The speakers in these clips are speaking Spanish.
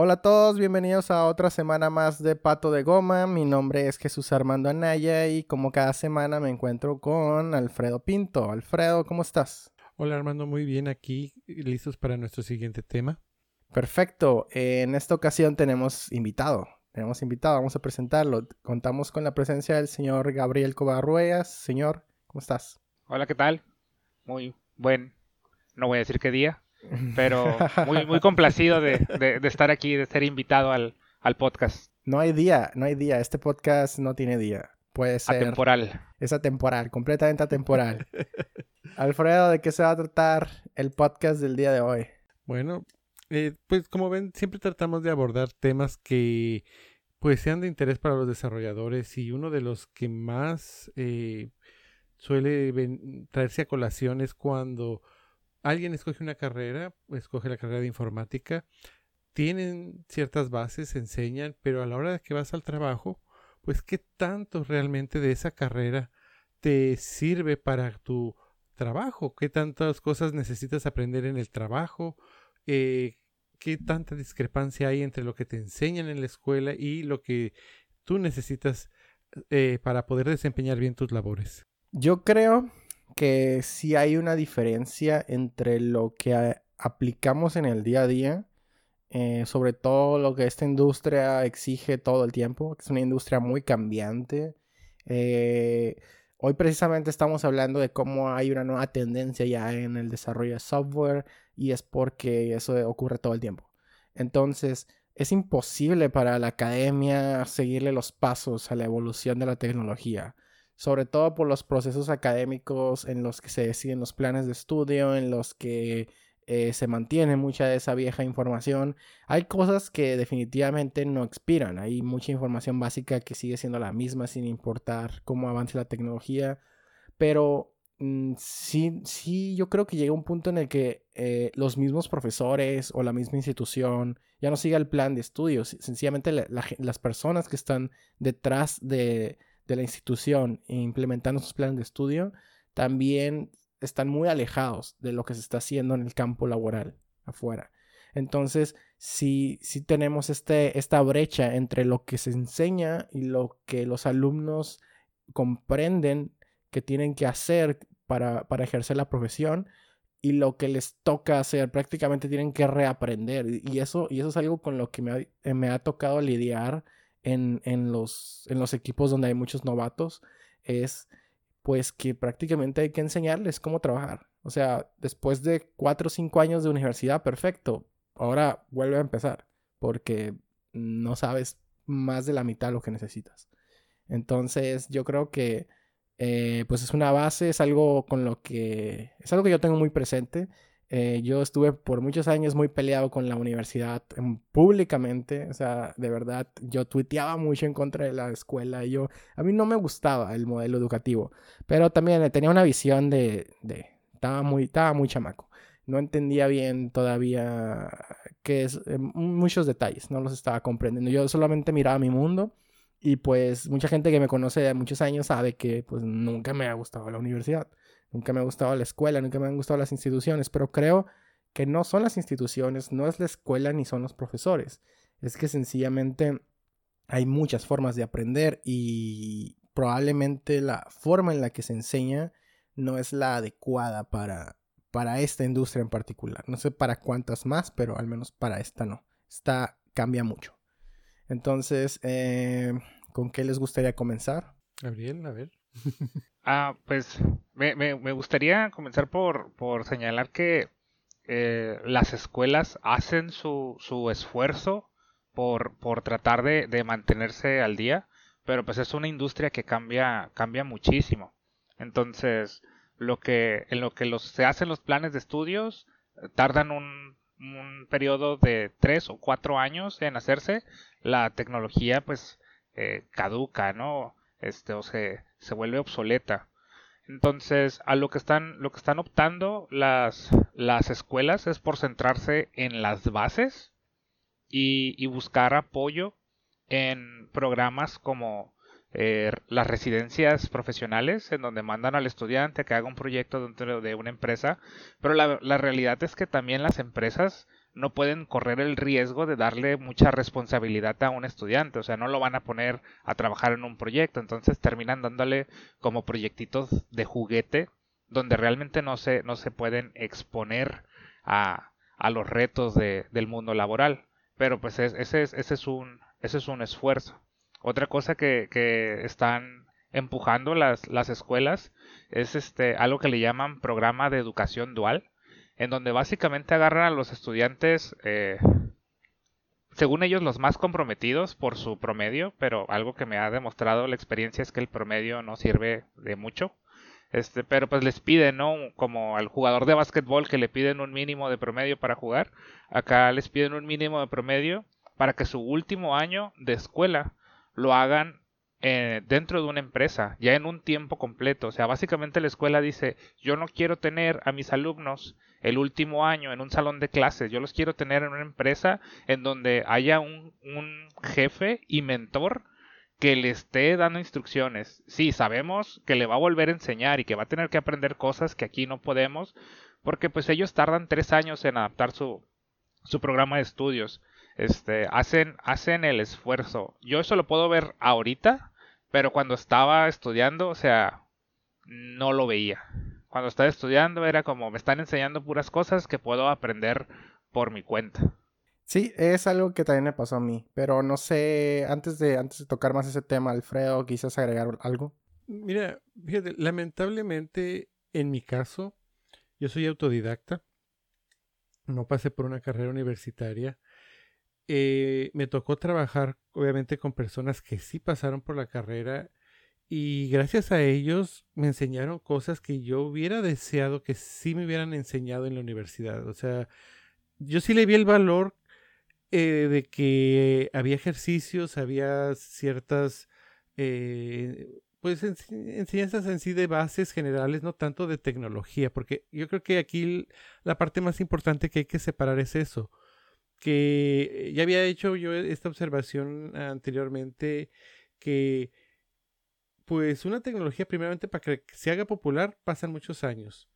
Hola a todos, bienvenidos a otra semana más de Pato de Goma. Mi nombre es Jesús Armando Anaya y como cada semana me encuentro con Alfredo Pinto. Alfredo, ¿cómo estás? Hola Armando, muy bien aquí, listos para nuestro siguiente tema. Perfecto, en esta ocasión tenemos invitado. Tenemos invitado, vamos a presentarlo. Contamos con la presencia del señor Gabriel Covarruellas. Señor, ¿cómo estás? Hola, ¿qué tal? Muy buen, no voy a decir qué día, pero muy, muy complacido de, estar aquí, de ser invitado al, podcast. No hay día, no hay día. Este podcast no tiene día. Puede ser. Atemporal. Es atemporal, completamente atemporal. Alfredo, ¿de qué se va a tratar el podcast del día de hoy? Bueno, eh, pues como ven, siempre tratamos de abordar temas que pues sean de interés para los desarrolladores y uno de los que más eh, suele traerse a colación es cuando alguien escoge una carrera, escoge la carrera de informática, tienen ciertas bases, enseñan, pero a la hora de que vas al trabajo, pues qué tanto realmente de esa carrera te sirve para tu trabajo, qué tantas cosas necesitas aprender en el trabajo, eh, qué tanta discrepancia hay entre lo que te enseñan en la escuela y lo que tú necesitas eh, para poder desempeñar bien tus labores. Yo creo que sí hay una diferencia entre lo que aplicamos en el día a día, eh, sobre todo lo que esta industria exige todo el tiempo, que es una industria muy cambiante. Eh, hoy precisamente estamos hablando de cómo hay una nueva tendencia ya en el desarrollo de software y es porque eso ocurre todo el tiempo. Entonces, es imposible para la academia seguirle los pasos a la evolución de la tecnología sobre todo por los procesos académicos en los que se deciden los planes de estudio, en los que eh, se mantiene mucha de esa vieja información. Hay cosas que definitivamente no expiran, hay mucha información básica que sigue siendo la misma sin importar cómo avance la tecnología, pero mm, sí, sí, yo creo que llega un punto en el que eh, los mismos profesores o la misma institución ya no sigue el plan de estudios, sencillamente las personas que están detrás de de la institución e implementando sus planes de estudio, también están muy alejados de lo que se está haciendo en el campo laboral afuera. Entonces, si, si tenemos este, esta brecha entre lo que se enseña y lo que los alumnos comprenden que tienen que hacer para, para ejercer la profesión y lo que les toca hacer, prácticamente tienen que reaprender. Y eso, y eso es algo con lo que me me ha tocado lidiar en, los, en los equipos donde hay muchos novatos es pues que prácticamente hay que enseñarles cómo trabajar. O sea, después de cuatro o cinco años de universidad, perfecto. Ahora vuelve a empezar porque no sabes más de la mitad de lo que necesitas. Entonces, yo creo que eh, pues es una base, es algo con lo que es algo que yo tengo muy presente eh, yo estuve por muchos años muy peleado con la universidad públicamente, o sea, de verdad, yo tuiteaba mucho en contra de la escuela. Y yo, a mí no me gustaba el modelo educativo, pero también tenía una visión de, de estaba muy, estaba muy chamaco. No entendía bien todavía qué es, eh, muchos detalles, no los estaba comprendiendo. Yo solamente miraba mi mundo y pues mucha gente que me conoce de muchos años sabe que pues nunca me ha gustado la universidad. Nunca me ha gustado la escuela, nunca me han gustado las instituciones, pero creo que no son las instituciones, no es la escuela ni son los profesores. Es que sencillamente hay muchas formas de aprender y probablemente la forma en la que se enseña no es la adecuada para, para esta industria en particular. No sé para cuántas más, pero al menos para esta no. Esta cambia mucho. Entonces, eh, ¿con qué les gustaría comenzar? Gabriel, a ver. Ah, pues me, me, gustaría comenzar por, por señalar que eh, las escuelas hacen su, su esfuerzo por, por tratar de, de, mantenerse al día, pero pues es una industria que cambia, cambia muchísimo. Entonces, lo que, en lo que los, se hacen los planes de estudios, tardan un, un periodo de tres o cuatro años en hacerse, la tecnología pues eh, caduca, ¿no? Este, o se, se vuelve obsoleta. Entonces, a lo que están, lo que están optando las, las escuelas es por centrarse en las bases y, buscar apoyo en programas como eh, las residencias profesionales, en donde mandan al estudiante que haga un proyecto dentro de una empresa. Pero la, la realidad es que también las empresas no pueden correr el riesgo de darle mucha responsabilidad a un estudiante, o sea, no lo van a poner a trabajar en un proyecto, entonces terminan dándole como proyectitos de juguete donde realmente no se, no se pueden exponer a, a los retos de, del mundo laboral. Pero pues ese, es, ese, es un, ese es un esfuerzo. Otra cosa que, que están empujando las, las escuelas es este algo que le llaman programa de educación dual en donde básicamente agarran a los estudiantes, eh, según ellos, los más comprometidos por su promedio, pero algo que me ha demostrado la experiencia es que el promedio no sirve de mucho. Este, pero pues les piden, ¿no? Como al jugador de básquetbol que le piden un mínimo de promedio para jugar, acá les piden un mínimo de promedio para que su último año de escuela lo hagan eh, dentro de una empresa, ya en un tiempo completo. O sea, básicamente la escuela dice, yo no quiero tener a mis alumnos el último año en un salón de clases, yo los quiero tener en una empresa en donde haya un, jefe y mentor que le esté dando instrucciones. Sí, sabemos que le va a volver a enseñar y que va a tener que aprender cosas que aquí no podemos, porque pues ellos tardan tres años en adaptar su, su programa de estudios. Este, hacen, hacen el esfuerzo. Yo eso lo puedo ver ahorita, pero cuando estaba estudiando, o sea, no lo veía. Cuando estaba estudiando era como me están enseñando puras cosas que puedo aprender por mi cuenta. Sí, es algo que también me pasó a mí, pero no sé, antes de, antes de tocar más ese tema, Alfredo, quizás agregar algo. Mira, fíjate, lamentablemente en mi caso, yo soy autodidacta, no pasé por una carrera universitaria eh, me tocó trabajar obviamente con personas que sí pasaron por la carrera y gracias a ellos me enseñaron cosas que yo hubiera deseado que sí me hubieran enseñado en la universidad. O sea, yo sí le vi el valor eh, de que había ejercicios, había ciertas, eh, pues enseñanzas en sí de bases generales, no tanto de tecnología, porque yo creo que aquí la parte más importante que hay que separar es eso que ya había hecho yo esta observación anteriormente, que pues una tecnología primeramente para que se haga popular pasan muchos años.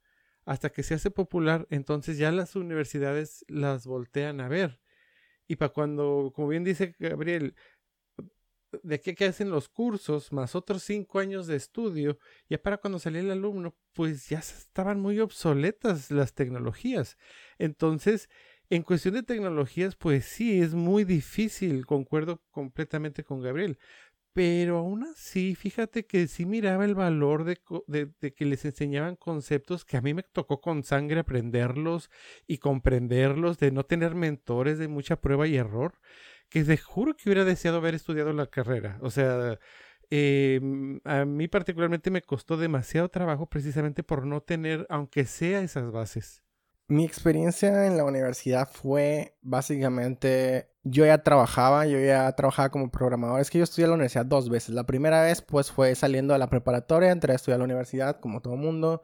Hasta que se hace popular, entonces ya las universidades las voltean a ver. Y para cuando, como bien dice Gabriel, de qué que hacen los cursos, más otros cinco años de estudio, ya para cuando salía el alumno, pues ya estaban muy obsoletas las tecnologías. Entonces, en cuestión de tecnologías, pues sí, es muy difícil, concuerdo completamente con Gabriel. Pero aún así, fíjate que sí miraba el valor de, que les enseñaban conceptos que a mí me tocó con sangre aprenderlos y comprenderlos, de no tener mentores, de mucha prueba y error, que te juro que hubiera deseado haber estudiado la carrera. O sea, em, a mí particularmente me costó demasiado trabajo precisamente por no tener, aunque sea esas bases. Mi experiencia en la universidad fue básicamente, yo ya trabajaba, yo ya trabajaba como programador. Es que yo estudié en la universidad dos veces. La primera vez pues fue saliendo de la preparatoria, entré a estudiar a la universidad como todo mundo.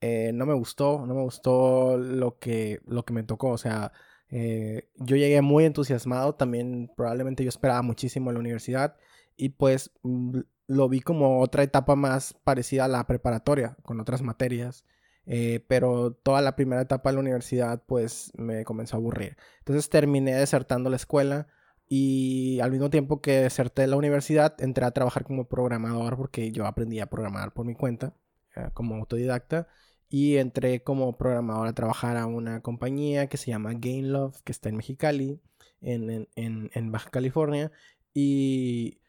Eh, no me gustó, no me gustó lo que, lo que me tocó. O sea, eh, yo llegué muy entusiasmado, también probablemente yo esperaba muchísimo en la universidad y pues mm, lo vi como otra etapa más parecida a la preparatoria, con otras materias. Eh, pero toda la primera etapa de la universidad pues me comenzó a aburrir. Entonces terminé desertando la escuela y al mismo tiempo que deserté la universidad entré a trabajar como programador porque yo aprendí a programar por mi cuenta eh, como autodidacta y entré como programador a trabajar a una compañía que se llama Gainlove que está en Mexicali, en, en, en Baja California y...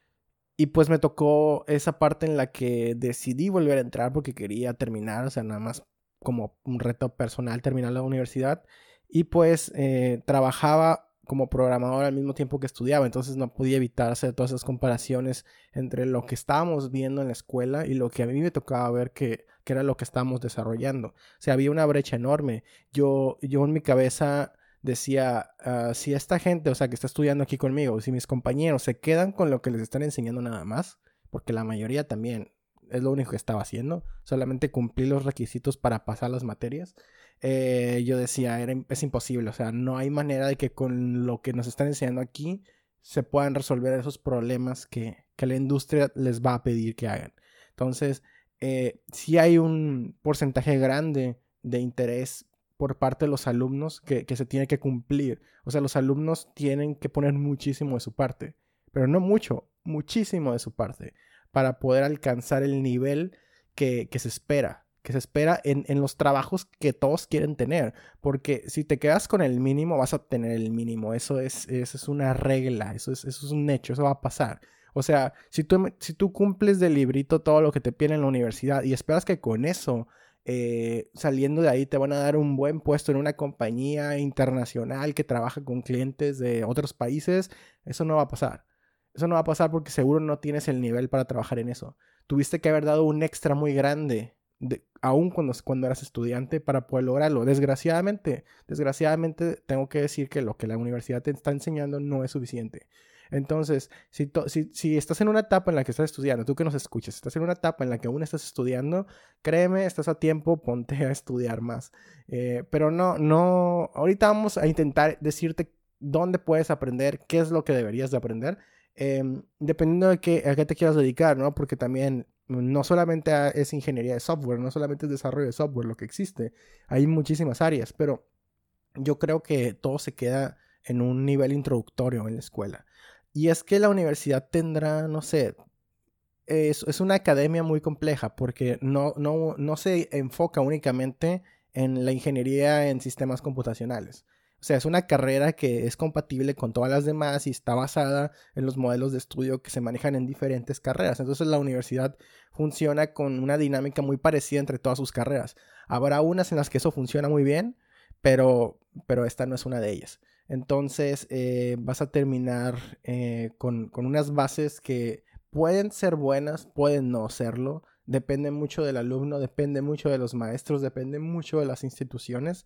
Y pues me tocó esa parte en la que decidí volver a entrar porque quería terminar, o sea, nada más como un reto personal terminar la universidad y pues eh, trabajaba como programador al mismo tiempo que estudiaba, entonces no podía evitar hacer todas esas comparaciones entre lo que estábamos viendo en la escuela y lo que a mí me tocaba ver que, que era lo que estábamos desarrollando. O sea, había una brecha enorme. Yo, yo en mi cabeza decía, ah, si esta gente, o sea, que está estudiando aquí conmigo, si mis compañeros se quedan con lo que les están enseñando nada más, porque la mayoría también es lo único que estaba haciendo, solamente cumplir los requisitos para pasar las materias. Eh, yo decía, era, es imposible, o sea, no hay manera de que con lo que nos están enseñando aquí se puedan resolver esos problemas que, que la industria les va a pedir que hagan. Entonces, eh, sí hay un porcentaje grande de interés por parte de los alumnos que, que se tiene que cumplir. O sea, los alumnos tienen que poner muchísimo de su parte, pero no mucho, muchísimo de su parte, para poder alcanzar el nivel que, se espera que se espera en, los trabajos que todos quieren tener. Porque si te quedas con el mínimo, vas a tener el mínimo. Eso es, es una regla, eso es, eso es un hecho, eso va a pasar. O sea, si tú, si tú cumples del librito todo lo que te piden en la universidad y esperas que con eso, eh, saliendo de ahí, te van a dar un buen puesto en una compañía internacional que trabaja con clientes de otros países, eso no va a pasar. Eso no va a pasar porque seguro no tienes el nivel para trabajar en eso. Tuviste que haber dado un extra muy grande aún cuando, cuando eras estudiante para poder lograrlo. Desgraciadamente, desgraciadamente tengo que decir que lo que la universidad te está enseñando no es suficiente. Entonces, si, si, estás en una etapa en la que estás estudiando, tú que nos escuchas, estás en una etapa en la que aún estás estudiando, créeme, estás a tiempo, ponte a estudiar más. Eh, pero no, no, ahorita vamos a intentar decirte dónde puedes aprender, qué es lo que deberías de aprender, em, dependiendo de qué, a qué te quieras dedicar, ¿no? Porque también no solamente es ingeniería de software, no solamente es desarrollo de software lo que existe, hay muchísimas áreas, pero yo creo que todo se queda en un nivel introductorio en la escuela. Y es que la universidad tendrá, no sé, es, es una academia muy compleja porque no, no, no se enfoca únicamente en la ingeniería en sistemas computacionales. O sea, es una carrera que es compatible con todas las demás y está basada en los modelos de estudio que se manejan en diferentes carreras. Entonces la universidad funciona con una dinámica muy parecida entre todas sus carreras. Habrá unas en las que eso funciona muy bien, pero, pero esta no es una de ellas. Entonces eh, vas a terminar eh, con, unas bases que pueden ser buenas, pueden no serlo. Depende mucho del alumno, depende mucho de los maestros, depende mucho de las instituciones,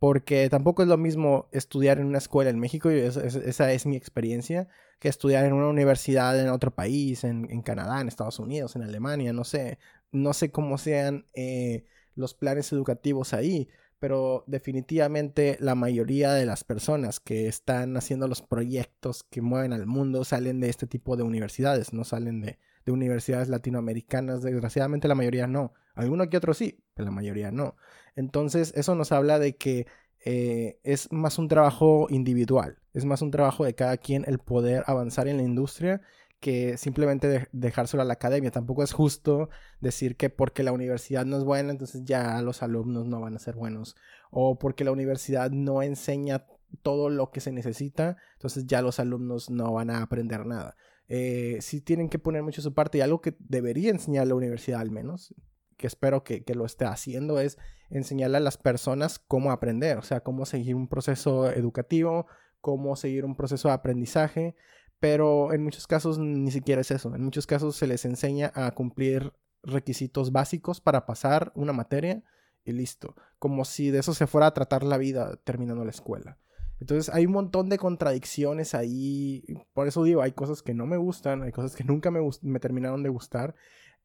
porque tampoco es lo mismo estudiar en una escuela en México, y esa, es mi experiencia, que estudiar en una universidad en otro país, en, Canadá, en Estados Unidos, en Alemania, no sé, no sé cómo sean eh, los planes educativos ahí, pero definitivamente la mayoría de las personas que están haciendo los proyectos que mueven al mundo salen de este tipo de universidades, no salen de, universidades latinoamericanas, desgraciadamente la mayoría no, alguno que otro sí, pero la mayoría no. Entonces eso nos habla de que eh, es más un trabajo individual, es más un trabajo de cada quien el poder avanzar en la industria que simplemente dejárselo a la academia. Tampoco es justo decir que porque la universidad no es buena, entonces ya los alumnos no van a ser buenos. O porque la universidad no enseña todo lo que se necesita, entonces ya los alumnos no van a aprender nada. Eh, sí tienen que poner mucho su parte y algo que debería enseñar la universidad al menos, que espero que, que, lo esté haciendo, es enseñarle a las personas cómo aprender, o sea, cómo seguir un proceso educativo, cómo seguir un proceso de aprendizaje, pero en muchos casos ni siquiera es eso. En muchos casos se les enseña a cumplir requisitos básicos para pasar una materia y listo. Como si de eso se fuera a tratar la vida terminando la escuela. Entonces hay un montón de contradicciones ahí. Por eso digo, hay cosas que no me gustan, hay cosas que nunca me, me terminaron de gustar.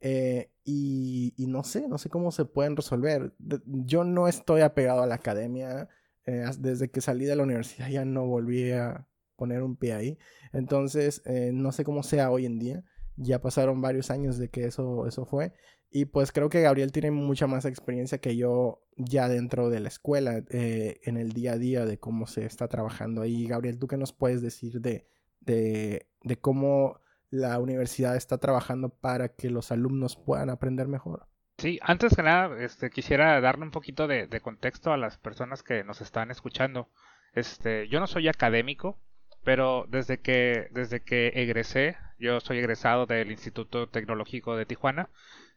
Eh, y, no sé, no sé cómo se pueden resolver. Yo no estoy apegado a la academia. Eh, desde que salí de la universidad ya no volví a, poner un pie ahí. Entonces, eh, no sé cómo sea hoy en día. Ya pasaron varios años de que eso, eso fue. Y pues creo que Gabriel tiene mucha más experiencia que yo ya dentro de la escuela, eh, en el día a día de cómo se está trabajando ahí. Gabriel, ¿tú qué nos puedes decir de, de, cómo la universidad está trabajando para que los alumnos puedan aprender mejor? Sí, antes que nada, este, quisiera darle un poquito de, de, contexto a las personas que nos están escuchando. Este, yo no soy académico, pero desde que, desde que egresé, yo soy egresado del Instituto Tecnológico de Tijuana,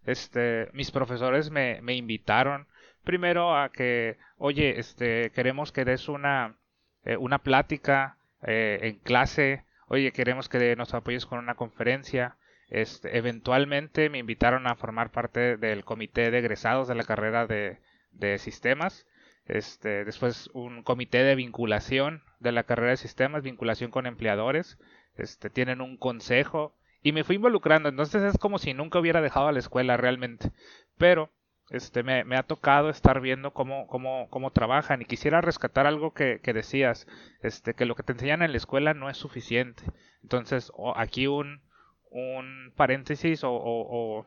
este, mis profesores me, me invitaron primero a que, oye, este, queremos que des una, eh, una plática eh, en clase, oye, queremos que nos apoyes con una conferencia. Este, eventualmente me invitaron a formar parte del comité de egresados de la carrera de, de sistemas este, después un comité de vinculación de la carrera de sistemas, vinculación con empleadores, este, tienen un consejo y me fui involucrando, entonces es como si nunca hubiera dejado la escuela realmente, pero este, me, ha tocado estar viendo cómo, cómo, cómo trabajan y quisiera rescatar algo que, decías, este, que lo que te enseñan en la escuela no es suficiente, entonces aquí un, un paréntesis o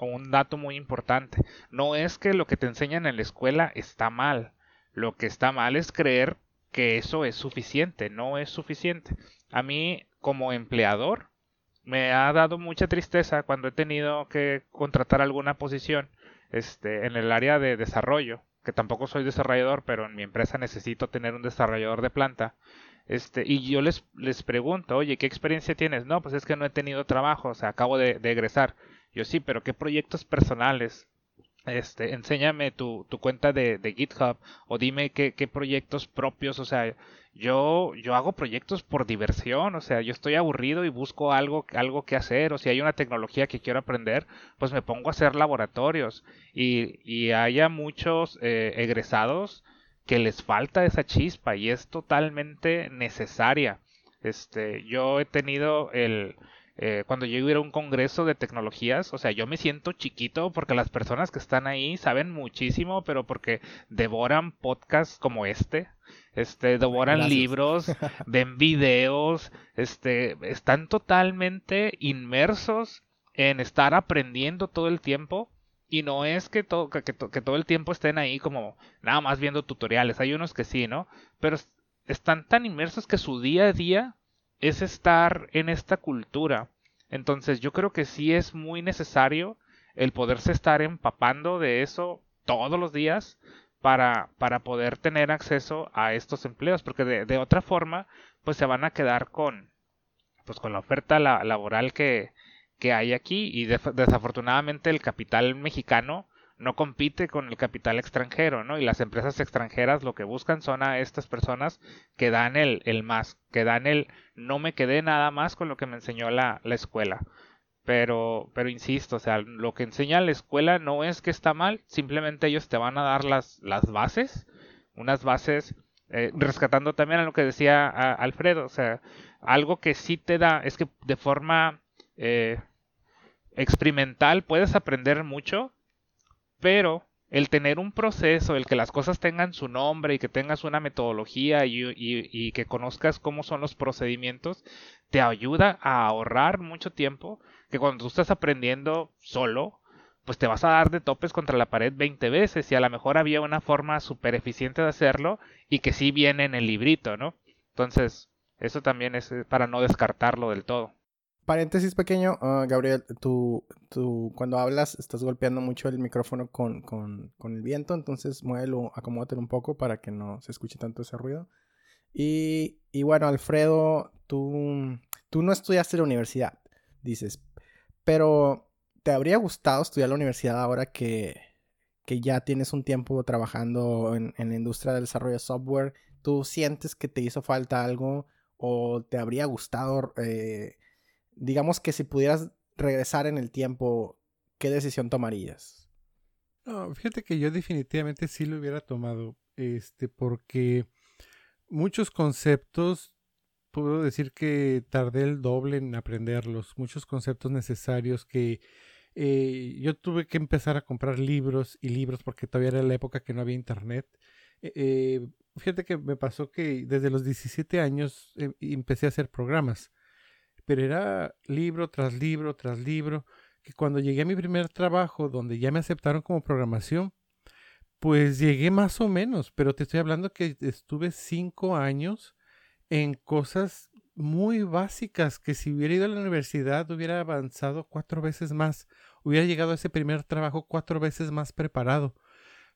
un dato muy importante, no es que lo que te enseñan en la escuela está mal, Lo que está mal es creer que eso es suficiente, no es suficiente. A mí, como empleador, me ha dado mucha tristeza cuando he tenido que contratar alguna posición este, en el área de desarrollo, que tampoco soy desarrollador, pero en mi empresa necesito tener un desarrollador de planta. Este, y yo les, les pregunto, oye, ¿qué experiencia tienes? No, pues es que no he tenido trabajo, o sea, acabo de, de egresar. Yo sí, pero ¿qué proyectos personales? Este, enséñame tu, tu cuenta de, de, GitHub o dime qué, qué, proyectos propios, o sea, yo, yo hago proyectos por diversión, o sea, yo estoy aburrido y busco algo, algo que hacer, o si hay una tecnología que quiero aprender, pues me pongo a hacer laboratorios y, y haya muchos eh, egresados que les falta esa chispa y es totalmente necesaria. Este, yo he tenido el, eh, cuando yo iba a un congreso de tecnologías, o sea, yo me siento chiquito porque las personas que están ahí saben muchísimo, pero porque devoran podcasts como este, este, devoran libros, ven videos, este, están totalmente inmersos en estar aprendiendo todo el tiempo. Y no es que, todo que, que, todo el tiempo estén ahí como nada más viendo tutoriales. Hay unos que sí, ¿no? Pero están tan inmersos que su día a día es estar en esta cultura. Entonces yo creo que sí es muy necesario el poderse estar empapando de eso todos los días para, para poder tener acceso a estos empleos, porque de, de, otra forma, pues se van a quedar con, pues con la oferta laboral que, que hay aquí y desafortunadamente el capital mexicano no compite con el capital extranjero, ¿no? Y las empresas extranjeras lo que buscan son a estas personas que dan el, el más, que dan el no me quedé nada más con lo que me enseñó la, la escuela. Pero, pero insisto, o sea, lo que enseña la escuela no es que está mal, simplemente ellos te van a dar las, las bases, unas bases, eh, rescatando también a lo que decía Alfredo, o sea, algo que sí te da, es que de forma eh, experimental puedes aprender mucho, pero el tener un proceso, el que las cosas tengan su nombre y que tengas una metodología y, que conozcas cómo son los procedimientos, te ayuda a ahorrar mucho tiempo que cuando tú estás aprendiendo solo, pues te vas a dar de topes contra la pared 20 veces y a lo mejor había una forma súper eficiente de hacerlo y que sí viene en el librito, ¿no? Entonces, eso también es eh, para no descartarlo del todo paréntesis pequeño, uh, Gabriel, tú, tú cuando hablas estás golpeando mucho el micrófono con, con, el viento, entonces muévelo, acomódate un poco para que no se escuche tanto ese ruido. Y, y bueno, Alfredo, tú, tú no estudiaste la universidad, dices, pero ¿te habría gustado estudiar la universidad ahora que, que ya tienes un tiempo trabajando en, en la industria del desarrollo de software? ¿Tú sientes que te hizo falta algo o te habría gustado... Eh, digamos que si pudieras regresar en el tiempo, ¿qué decisión tomarías? No, fíjate que yo definitivamente sí lo hubiera tomado, este, porque muchos conceptos, puedo decir que tardé el doble en aprenderlos, muchos conceptos necesarios que eh, yo tuve que empezar a comprar libros y libros porque todavía era la época que no había internet. Eh, eh, fíjate que me pasó que desde los 17 años empecé a hacer programas pero era libro tras libro tras libro, que cuando llegué a mi primer trabajo, donde ya me aceptaron como programación, pues llegué más o menos, pero te estoy hablando que estuve cinco años en cosas muy básicas que si hubiera ido a la universidad hubiera avanzado cuatro veces más, hubiera llegado a ese primer trabajo cuatro veces más preparado.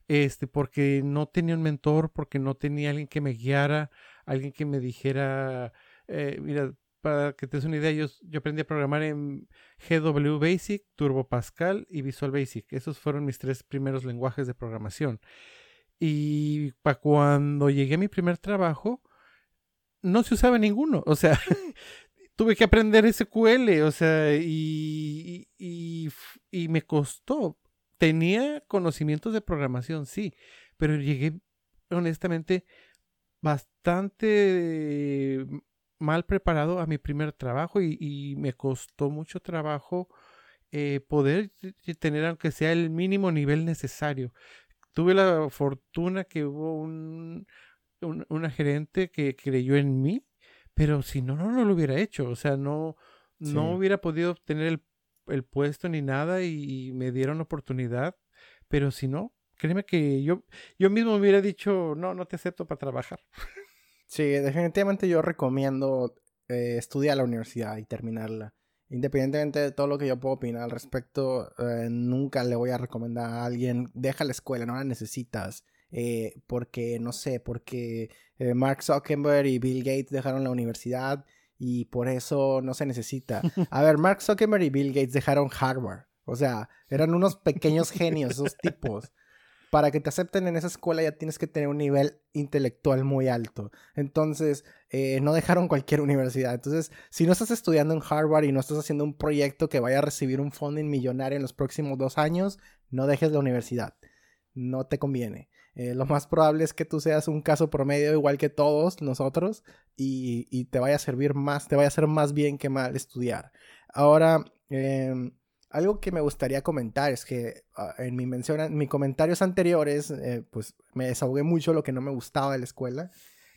Este, porque no tenía un mentor, porque no tenía alguien que me guiara, alguien que me dijera, eh, mira, para que te des una idea, yo, yo aprendí a programar en GW Basic, Turbo Pascal y Visual Basic. Esos fueron mis tres primeros lenguajes de programación. Y para cuando llegué a mi primer trabajo, no se usaba ninguno. O sea, tuve que aprender SQL, o sea, y, y, y, me costó. Tenía conocimientos de programación, sí, pero llegué honestamente bastante mal preparado a mi primer trabajo y, me costó mucho trabajo eh, poder tener aunque sea el mínimo nivel necesario. Tuve la fortuna que hubo un, una gerente que creyó en mí, pero si no, no, no lo hubiera hecho. O sea, no, no hubiera podido obtener el, el puesto ni nada y, me dieron oportunidad. Pero si no, créeme que yo, yo mismo me hubiera dicho, no, no te acepto para trabajar. Sí, definitivamente yo recomiendo eh, estudiar la universidad y terminarla. Independientemente de todo lo que yo puedo opinar al respecto, eh, nunca le voy a recomendar a alguien, deja la escuela, no la necesitas. Eh, porque, no sé, porque Mark Zuckerberg y Bill Gates dejaron la universidad y por eso no se necesita. A ver, Mark Zuckerberg y Bill Gates dejaron Harvard. O sea, eran unos pequeños genios esos tipos. Para que te acepten en esa escuela ya tienes que tener un nivel intelectual muy alto. Entonces, eh, no dejaron cualquier universidad. Entonces, si no estás estudiando en Harvard y no estás haciendo un proyecto que vaya a recibir un funding millonario en los próximos dos años, no dejes la universidad. No te conviene. Eh, lo más probable es que tú seas un caso promedio igual que todos nosotros y, y te vaya a servir más, te vaya a hacer más bien que mal estudiar. Ahora, eh, algo que me gustaría comentar es que ah, en mi mención, en mis comentarios anteriores, eh, pues me desahogué mucho lo que no me gustaba de la escuela.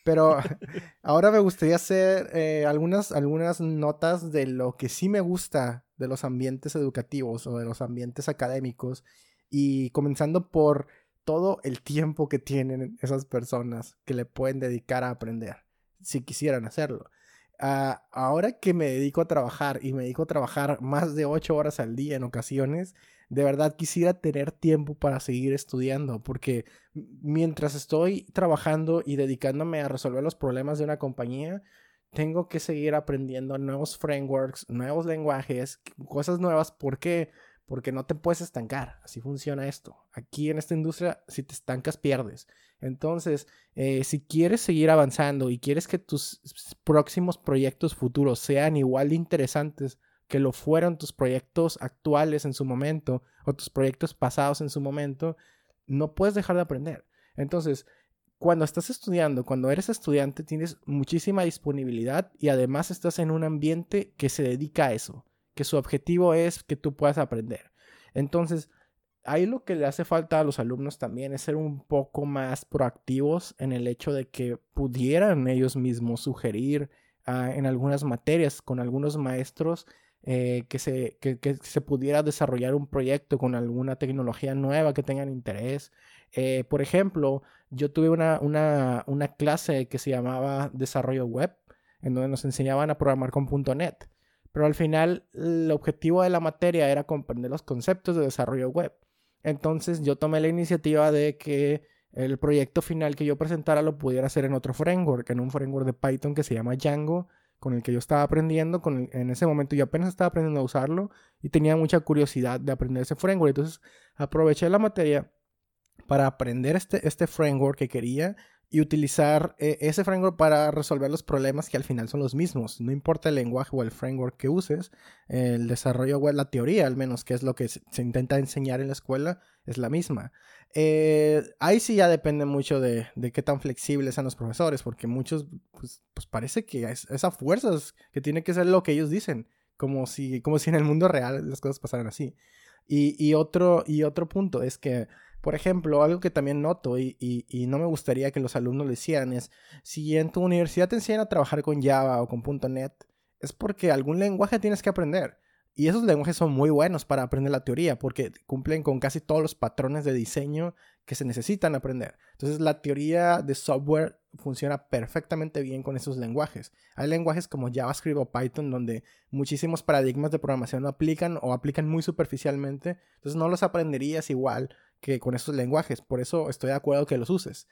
Pero ahora me gustaría hacer eh, algunas, algunas notas de lo que sí me gusta de los ambientes educativos o de los ambientes académicos. Y comenzando por todo el tiempo que tienen esas personas que le pueden dedicar a aprender, si quisieran hacerlo. Ah, ahora que me dedico a trabajar y me dedico a trabajar más de ocho horas al día en ocasiones, de verdad quisiera tener tiempo para seguir estudiando, porque mientras estoy trabajando y dedicándome a resolver los problemas de una compañía, tengo que seguir aprendiendo nuevos frameworks, nuevos lenguajes, cosas nuevas. ¿Por qué? Porque no te puedes estancar. Así funciona esto. Aquí en esta industria, si te estancas, pierdes. Entonces, eh, si quieres seguir avanzando y quieres que tus próximos proyectos futuros sean igual de interesantes que lo fueron tus proyectos actuales en su momento o tus proyectos pasados en su momento, no puedes dejar de aprender. Entonces, cuando estás estudiando, cuando eres estudiante, tienes muchísima disponibilidad y además estás en un ambiente que se dedica a eso, que su objetivo es que tú puedas aprender. Entonces, ahí lo que le hace falta a los alumnos también es ser un poco más proactivos en el hecho de que pudieran ellos mismos sugerir ah, en algunas materias con algunos maestros eh, que, se, que, se pudiera desarrollar un proyecto con alguna tecnología nueva que tengan interés. Eh, por ejemplo, yo tuve una, una, una clase que se llamaba Desarrollo Web, en donde nos enseñaban a programar con .NET. Pero al final el objetivo de la materia era comprender los conceptos de desarrollo web. Entonces yo tomé la iniciativa de que el proyecto final que yo presentara lo pudiera hacer en otro framework, en un framework de Python que se llama Django, con el que yo estaba aprendiendo. Con en ese momento yo apenas estaba aprendiendo a usarlo y tenía mucha curiosidad de aprender ese framework. Entonces aproveché la materia para aprender este, este framework que quería y utilizar eh, ese framework para resolver los problemas que al final son los mismos. No importa el lenguaje o el framework que uses, el desarrollo web, la teoría al menos, que es lo que se, intenta enseñar en la escuela, es la misma. Eh, ahí sí ya depende mucho de, qué tan flexibles sean los profesores, porque muchos, pues, pues parece que es, esa fuerza que tiene que ser lo que ellos dicen, como si, como si en el mundo real las cosas pasaran así. Y, otro, y otro punto es que por ejemplo, algo que también noto y, no me gustaría que los alumnos lo hicieran es, si en tu universidad te enseñan a trabajar con Java o con .NET, es porque algún lenguaje tienes que aprender. Y esos lenguajes son muy buenos para aprender la teoría porque cumplen con casi todos los patrones de diseño que se necesitan aprender. Entonces la teoría de software funciona perfectamente bien con esos lenguajes. Hay lenguajes como JavaScript o Python donde muchísimos paradigmas de programación no aplican o aplican muy superficialmente. Entonces no los aprenderías igual que con esos lenguajes. Por eso estoy de acuerdo que los uses.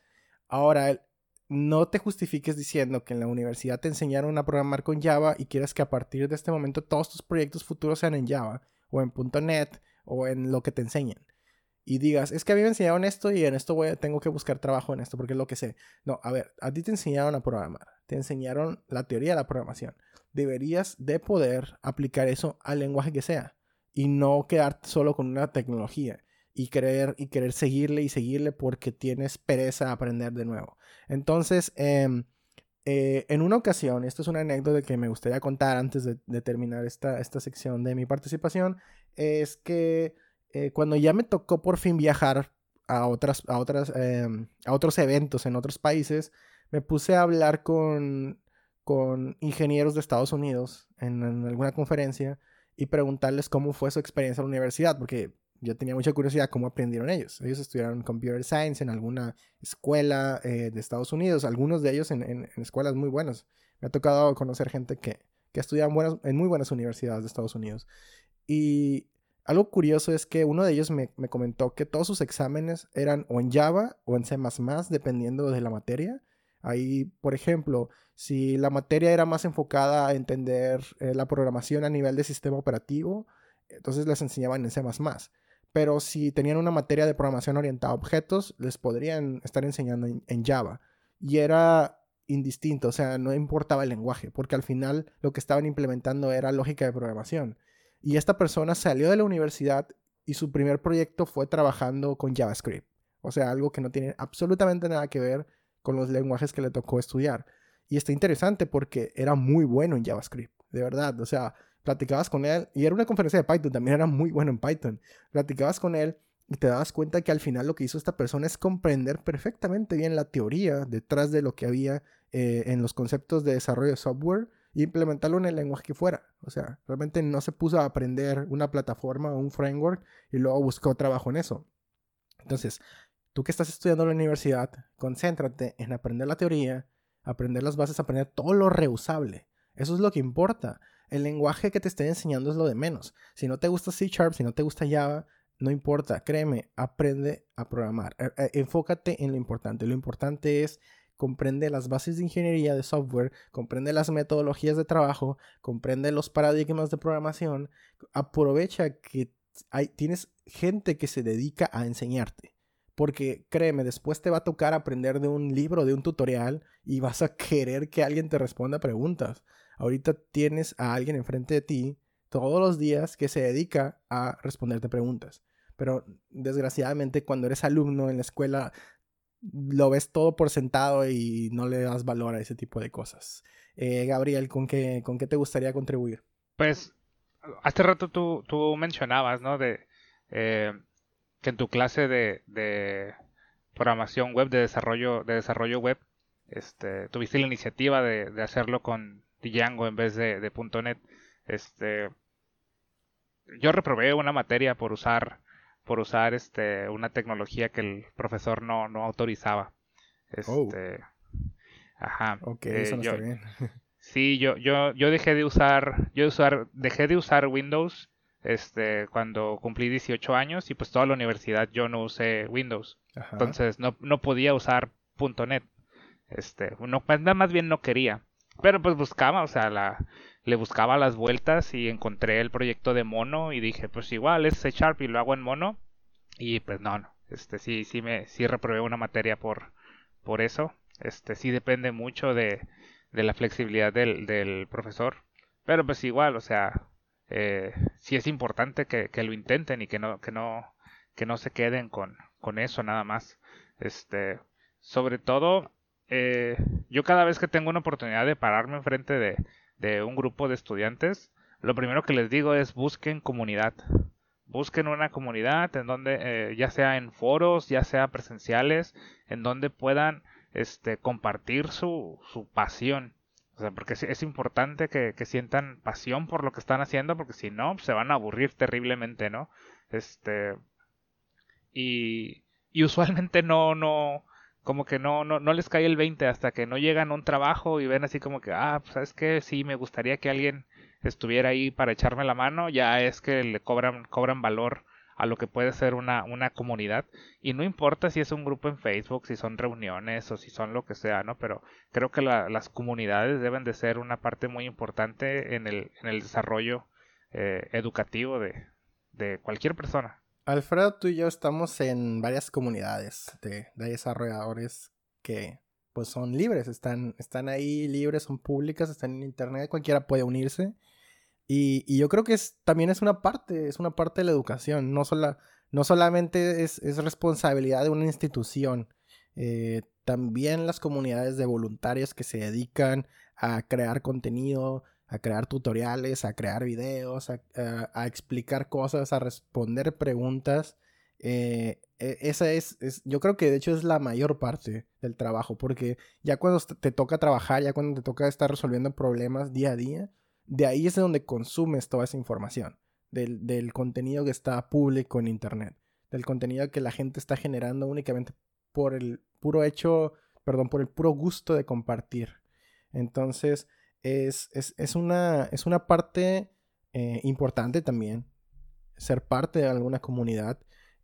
Ahora, no te justifiques diciendo que en la universidad te enseñaron a programar con Java y quieres que a partir de este momento todos tus proyectos futuros sean en Java o en .NET o en lo que te enseñen. Y digas, es que a mí me enseñaron esto y en esto voy, tengo que buscar trabajo en esto porque es lo que sé. No, a ver, a ti te enseñaron a programar, te enseñaron la teoría de la programación. Deberías de poder aplicar eso al lenguaje que sea y no quedarte solo con una tecnología y querer, y querer seguirle y seguirle porque tienes pereza a aprender de nuevo. Entonces, em, eh, en una ocasión, esto es una anécdota que me gustaría contar antes de, terminar esta, esta, sección de mi participación, es que eh, cuando ya me tocó por fin viajar a, otras, a, otras, em, a otros eventos en otros países, me puse a hablar con, con ingenieros de Estados Unidos en, en alguna conferencia y preguntarles cómo fue su experiencia en la universidad, porque yo tenía mucha curiosidad cómo aprendieron ellos. Ellos estudiaron Computer Science en alguna escuela eh, de Estados Unidos, algunos de ellos en, escuelas muy buenas. Me ha tocado conocer gente que, que estudia en, muy buenas universidades de Estados Unidos. Y algo curioso es que uno de ellos me, me, comentó que todos sus exámenes eran o en Java o en C ⁇ dependiendo de la materia. Ahí, por ejemplo, si la materia era más enfocada a entender eh, la programación a nivel de sistema operativo, entonces les enseñaban en C ⁇ Pero si tenían una materia de programación orientada a objetos, les podrían estar enseñando en, Java. Y era indistinto, o sea, no importaba el lenguaje, porque al final lo que estaban implementando era lógica de programación. Y esta persona salió de la universidad y su primer proyecto fue trabajando con JavaScript. O sea, algo que no tiene absolutamente nada que ver con los lenguajes que le tocó estudiar. Y está interesante porque era muy bueno en JavaScript, de verdad. O sea, platicabas con él, y era una conferencia de Python, también era muy bueno en Python. Platicabas con él y te dabas cuenta que al final lo que hizo esta persona es comprender perfectamente bien la teoría detrás de lo que había eh, en los conceptos de desarrollo de software e implementarlo en el lenguaje que fuera. O sea, realmente no se puso a aprender una plataforma o un framework y luego buscó trabajo en eso. Entonces, tú que estás estudiando en la universidad, concéntrate en aprender la teoría, aprender las bases, aprender todo lo reusable. Eso es lo que importa. El lenguaje que te estén enseñando es lo de menos. Si no te gusta C Sharp, si no te gusta Java, no importa, créeme, aprende a programar. E, e, enfócate en lo importante. Lo importante es comprende las bases de ingeniería de software, comprende las metodologías de trabajo, comprende los paradigmas de programación. Aprovecha que hay, tienes gente que se dedica a enseñarte. Porque créeme, después te va a tocar aprender de un libro, de un tutorial, y vas a querer que alguien te responda preguntas. Ahorita tienes a alguien enfrente de ti todos los días que se dedica a responderte preguntas. Pero desgraciadamente cuando eres alumno en la escuela lo ves todo por sentado y no le das valor a ese tipo de cosas. Eh, Gabriel, ¿con qué, ¿con qué te gustaría contribuir? Pues hace rato tú, tú mencionabas, ¿no? De eh, que en tu clase de, programación web, de desarrollo, de desarrollo web, este, tuviste la iniciativa de hacerlo con Django en vez de, de .NET. Este, yo reprobé una materia por usar por usar este una tecnología que el profesor no, no autorizaba. Oh. Este, ajá. Ok, eh, eso no está bien. sí, yo, yo, yo dejé de usar, yo usar, dejé de usar Windows este, cuando cumplí 18 años y pues toda la universidad yo no usé Windows. Entonces no, no podía usar .NET. Este, no, pues, más bien no quería. Pero pues buscaba, o sea, la, le buscaba las vueltas y encontré el proyecto de mono y dije, pues igual es C Sharp y lo hago en mono. Y pues no, no. Este sí, sí me, sí reprobé una materia por, por eso. Este sí depende mucho de, de la flexibilidad del, del profesor. Pero pues igual, o sea, eh, sí es importante que, que, lo intenten y que no, que no, que no se queden con, con eso nada más. Este, sobre todo, eh, yo cada vez que tengo una oportunidad de pararme enfrente de, de un grupo de estudiantes, lo primero que les digo es busquen comunidad. Busquen una comunidad en donde, eh, ya sea en foros, ya sea presenciales, en donde puedan este, compartir su, su pasión. O sea, porque es, importante que, que, sientan pasión por lo que están haciendo, porque si no, se van a aburrir terriblemente, ¿no? Este. Y, y usualmente no, no, como que no, no, no les cae el 20 hasta que no llegan a un trabajo y ven así como que, ah, pues sabes que sí, me gustaría que alguien estuviera ahí para echarme la mano, ya es que le cobran, cobran valor a lo que puede ser una, una comunidad. Y no importa si es un grupo en Facebook, si son reuniones o si son lo que sea, ¿no? Pero creo que las comunidades deben de ser una parte muy importante en el, en el desarrollo eh, educativo de, de cualquier persona. Alfredo, tú y yo estamos en varias comunidades de, desarrolladores que pues son libres, están, están ahí libres, son públicas, están en internet, cualquiera puede unirse. Y, yo creo que es, también es una parte, es una parte de la educación, no, no solamente es, responsabilidad de una institución, eh, también las comunidades de voluntarios que se dedican a crear contenido, a crear tutoriales, a crear videos, a, explicar cosas, a responder preguntas. Eh, e, esa es, yo creo que de hecho es la mayor parte del trabajo, porque ya cuando te toca trabajar, ya cuando te toca estar resolviendo problemas día a día, de ahí es donde consumes toda esa información. del, del contenido que está público en Internet, del contenido que la gente está generando únicamente por el puro hecho, perdón, por el puro gusto de compartir. Entonces, es, es, es una, es una parte eh, importante también ser parte de alguna comunidad.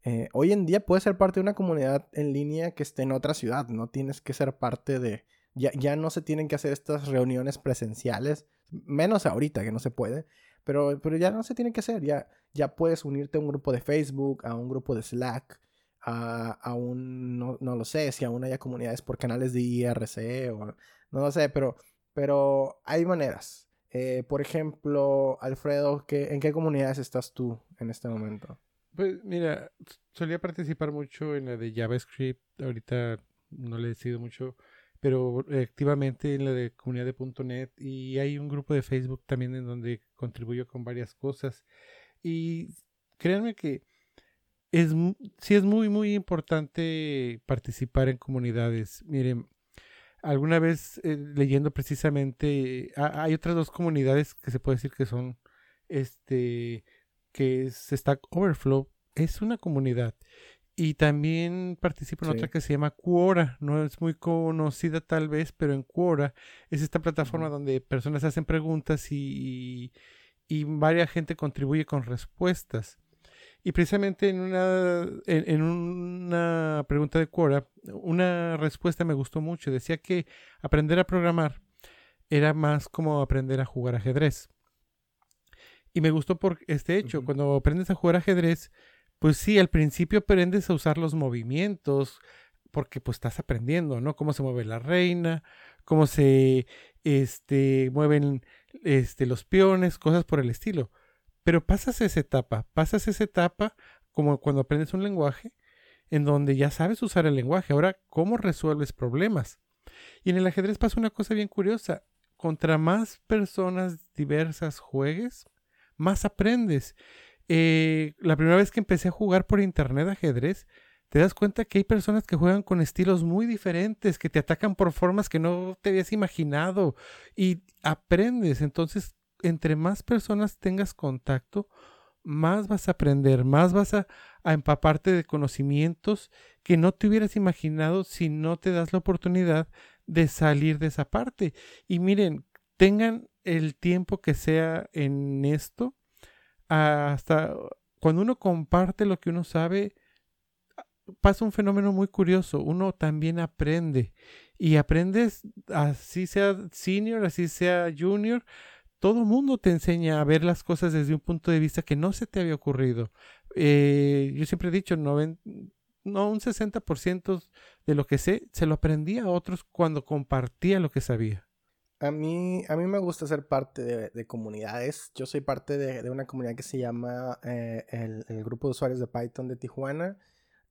Eh, hoy en día puedes ser parte de una comunidad en línea que esté en otra ciudad, no tienes que ser parte de... Ya, ya no se tienen que hacer estas reuniones presenciales, menos ahorita que no se puede, pero, pero ya no se tiene que hacer, ya, ya puedes unirte a un grupo de Facebook, a un grupo de Slack, a, a un, no, no, lo sé, si aún haya comunidades por canales de IRC o no lo sé, pero, pero hay maneras. Eh, por ejemplo, Alfredo, ¿qué, ¿en qué comunidades estás tú en este momento? Pues mira, solía participar mucho en la de JavaScript, ahorita no le he decidido mucho, pero activamente en la de comunidad de .NET y hay un grupo de Facebook también en donde contribuyo con varias cosas. Y créanme que es, sí es muy, muy importante participar en comunidades. Miren, alguna vez eh, leyendo precisamente, hay otras dos comunidades que se puede decir que son, este, que es Stack Overflow, es una comunidad. Y también participo en otra que se llama Quora, no es muy conocida tal vez, pero en Quora es esta plataforma donde personas hacen preguntas y, y varias gente contribuye con respuestas. Y precisamente en una, en, una pregunta de Quora, una respuesta me gustó mucho. Decía que aprender a programar era más como aprender a jugar ajedrez. Y me gustó por este hecho. Cuando aprendes a jugar ajedrez, pues sí, al principio aprendes a usar los movimientos, porque pues estás aprendiendo, ¿no? Cómo se mueve la reina, cómo se este, mueven este, los peones, cosas por el estilo. Pero pasas esa etapa, pasas esa etapa como cuando aprendes un lenguaje, en donde ya sabes usar el lenguaje. Ahora, ¿cómo resuelves problemas? Y en el ajedrez pasa una cosa bien curiosa. Contra más personas diversas juegues, más aprendes. Eh, la primera vez que empecé a jugar por internet ajedrez, te das cuenta que hay personas que juegan con estilos muy diferentes, que te atacan por formas que no te habías imaginado y aprendes. Entonces entre más personas tengas contacto, más vas a aprender, más vas a, empaparte de conocimientos que no te hubieras imaginado si no te das la oportunidad de salir de esa parte. Y miren, tengan el tiempo que sea en esto, hasta cuando uno comparte lo que uno sabe, pasa un fenómeno muy curioso, uno también aprende y aprendes así sea senior, así sea junior, todo mundo te enseña a ver las cosas desde un punto de vista que no se te había ocurrido. Eh, yo siempre he dicho, no, no un 60% de lo que sé, se lo aprendí a otros cuando compartía lo que sabía. A mí, a mí me gusta ser parte de, comunidades. Yo soy parte de, una comunidad que se llama eh, el, Grupo de Usuarios de Python de Tijuana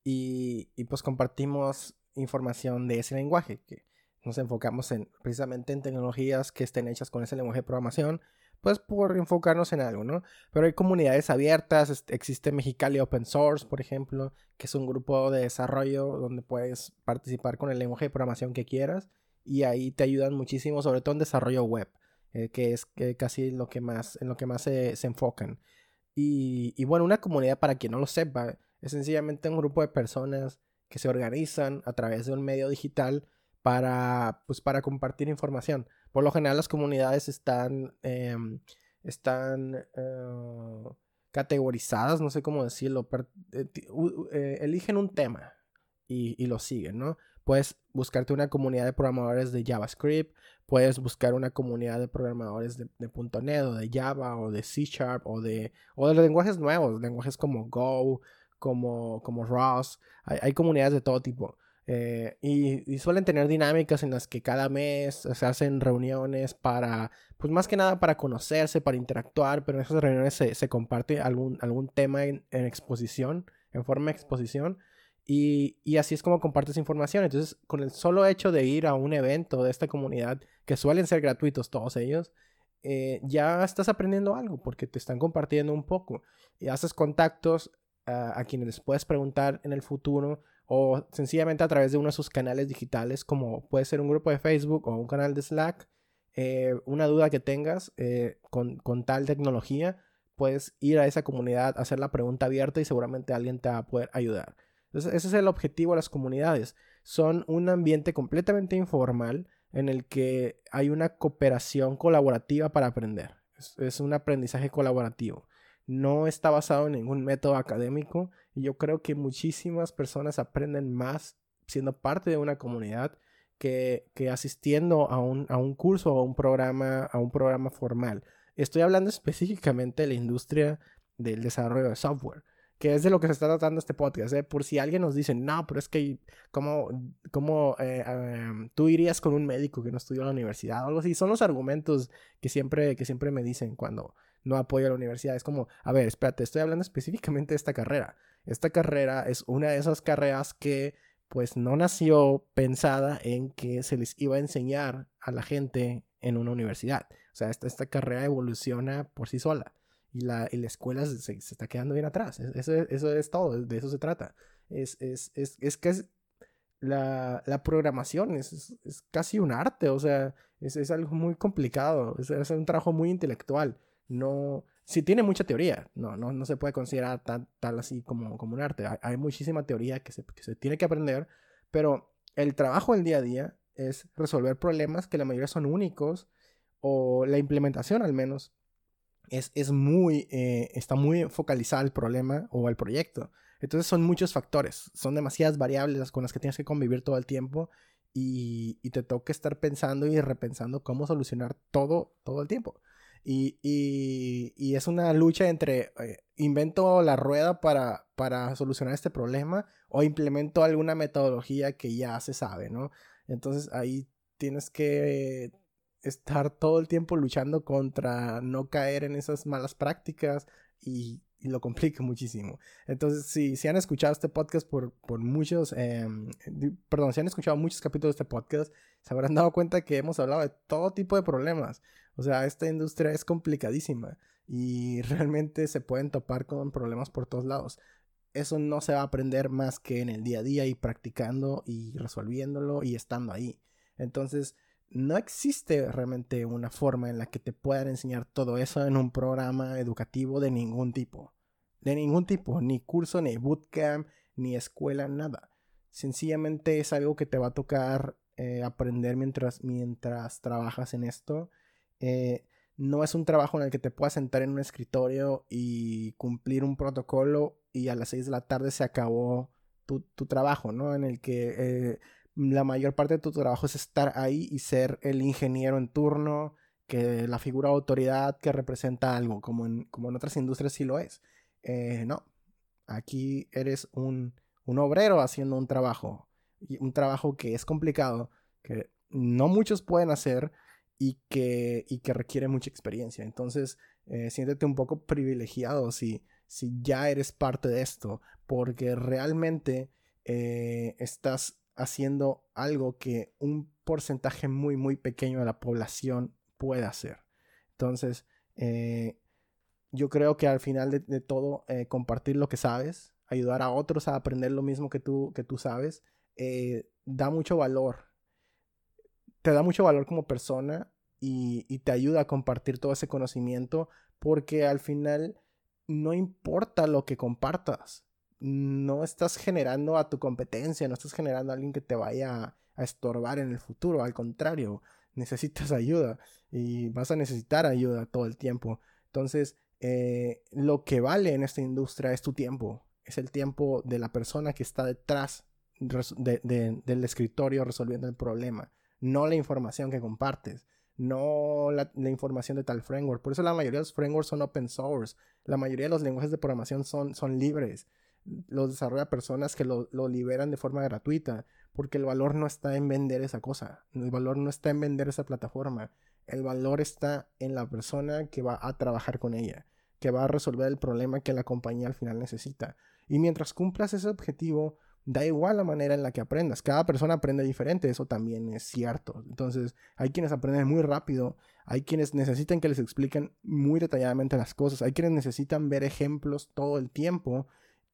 y, y pues compartimos información de ese lenguaje, que nos enfocamos en precisamente en tecnologías que estén hechas con ese lenguaje de programación, pues por enfocarnos en algo, ¿no? Pero hay comunidades abiertas, existe Mexicali Open Source, por ejemplo, que es un grupo de desarrollo donde puedes participar con el lenguaje de programación que quieras y ahí te ayudan muchísimo, sobre todo en desarrollo web, eh, que es casi lo que más, en lo que más se, enfocan. Y, y bueno, una comunidad, para quien no lo sepa, es sencillamente un grupo de personas que se organizan a través de un medio digital para, pues, para compartir información. Por lo general las comunidades están, em, están eh, categorizadas, no sé cómo decirlo, eh, eh, eligen un tema y, lo siguen, ¿no? Puedes buscarte una comunidad de programadores de JavaScript, puedes buscar una comunidad de programadores de, de .NET o de Java o de C Sharp o de, o de lenguajes nuevos, lenguajes como Go, como, como Rust, hay comunidades de todo tipo. Eh, y, suelen tener dinámicas en las que cada mes se hacen reuniones para, pues más que nada para conocerse, para interactuar, pero en esas reuniones se, comparte algún, algún tema en, exposición, en forma de exposición, y, así es como compartes información. Entonces, con el solo hecho de ir a un evento de esta comunidad, que suelen ser gratuitos todos ellos, eh, ya estás aprendiendo algo porque te están compartiendo un poco y haces contactos a quienes les puedes preguntar en el futuro o sencillamente a través de uno de sus canales digitales, como puede ser un grupo de Facebook o un canal de Slack, eh, una duda que tengas eh, con, tal tecnología, puedes ir a esa comunidad, hacer la pregunta abierta y seguramente alguien te va a poder ayudar. Entonces, ese es el objetivo de las comunidades. Son un ambiente completamente informal en el que hay una cooperación colaborativa para aprender. Es, un aprendizaje colaborativo. No está basado en ningún método académico y yo creo que muchísimas personas aprenden más siendo parte de una comunidad que, asistiendo a un, a un curso o a un programa, a un programa formal. Estoy hablando específicamente de la industria del desarrollo de software que es de lo que se está tratando este podcast, ¿eh? Por si alguien nos dice, no, pero es que, ¿cómo, cómo eh, em, tú irías con un médico que no estudió en la universidad o algo así? Son los argumentos que siempre, que siempre me dicen cuando no apoyo a la universidad. Es como, a ver, espérate, estoy hablando específicamente de esta carrera. Esta carrera es una de esas carreras que, pues, no nació pensada en que se les iba a enseñar a la gente en una universidad. O sea, esta, esta carrera evoluciona por sí sola y la, y la escuela se, está quedando bien atrás. Eso, eso es todo, de eso se trata. Es, es, es, es que es la, la programación es, es, casi un arte, o sea, es, algo muy complicado, es, un trabajo muy intelectual. No, sí tiene mucha teoría, no, no, no se puede considerar tal, tal así como, como un arte. Hay, muchísima teoría que se, que se tiene que aprender, pero el trabajo del día a día es resolver problemas que la mayoría son únicos o la implementación al menos es, muy, eh, está muy focalizada el problema o el proyecto. Entonces son muchos factores, son demasiadas variables con las que tienes que convivir todo el tiempo y, te toca estar pensando y repensando cómo solucionar todo, todo el tiempo. Y, es una lucha entre eh, invento la rueda para, para solucionar este problema o implemento alguna metodología que ya se sabe, ¿no? Entonces ahí tienes que estar todo el tiempo luchando contra no caer en esas malas prácticas y, lo complica muchísimo. Entonces, si, si han escuchado este podcast por, por muchos, em, perdón, si han escuchado muchos capítulos de este podcast, se habrán dado cuenta que hemos hablado de todo tipo de problemas. O sea, esta industria es complicadísima y realmente se pueden topar con problemas por todos lados. Eso no se va a aprender más que en el día a día y practicando y resolviéndolo y estando ahí. Entonces, no existe realmente una forma en la que te puedan enseñar todo eso en un programa educativo de ningún tipo. De ningún tipo, ni curso, ni bootcamp, ni escuela, nada. Sencillamente es algo que te va a tocar eh, aprender mientras, mientras trabajas en esto. Eh, no es un trabajo en el que te puedas sentar en un escritorio y cumplir un protocolo y a las 6 de la tarde se acabó tu, trabajo, ¿no? En el que eh, la mayor parte de tu trabajo es estar ahí y ser el ingeniero en turno, que la figura de autoridad que representa algo, como en, como en otras industrias sí lo es. Eh, no, aquí eres un, un obrero haciendo un trabajo, un trabajo que es complicado, que no muchos pueden hacer y que, y que requiere mucha experiencia. Entonces, eh, siéntete un poco privilegiado si, si ya eres parte de esto, porque realmente eh, estás haciendo algo que un porcentaje muy, muy pequeño de la población puede hacer. Entonces, eh, yo creo que al final de, todo, eh, compartir lo que sabes, ayudar a otros a aprender lo mismo que tú, que tú sabes, da mucho valor. Te da mucho valor como persona y, te ayuda a compartir todo ese conocimiento porque al final no importa lo que compartas, no estás generando a tu competencia, no estás generando a alguien que te vaya a, estorbar en el futuro, al contrario, necesitas ayuda y vas a necesitar ayuda todo el tiempo. Entonces, eh, lo que vale en esta industria es tu tiempo, es el tiempo de la persona que está detrás del escritorio resolviendo el problema, no la información que compartes no la, información de tal framework. Por eso la mayoría de los frameworks son open source. La mayoría de los lenguajes de programación son, son libres los desarrolla personas que lo, liberan de forma gratuita, porque el valor no está en vender esa cosa, el valor no está en vender esa plataforma, el valor está en la persona que va a trabajar con ella, que va a resolver el problema que la compañía al final necesita. Y mientras cumplas ese objetivo, da igual la manera en la que aprendas. Cada persona aprende diferente, eso también es cierto. Entonces, hay quienes aprenden muy rápido, hay quienes necesitan que les expliquen muy detalladamente las cosas, hay quienes necesitan ver ejemplos todo el tiempo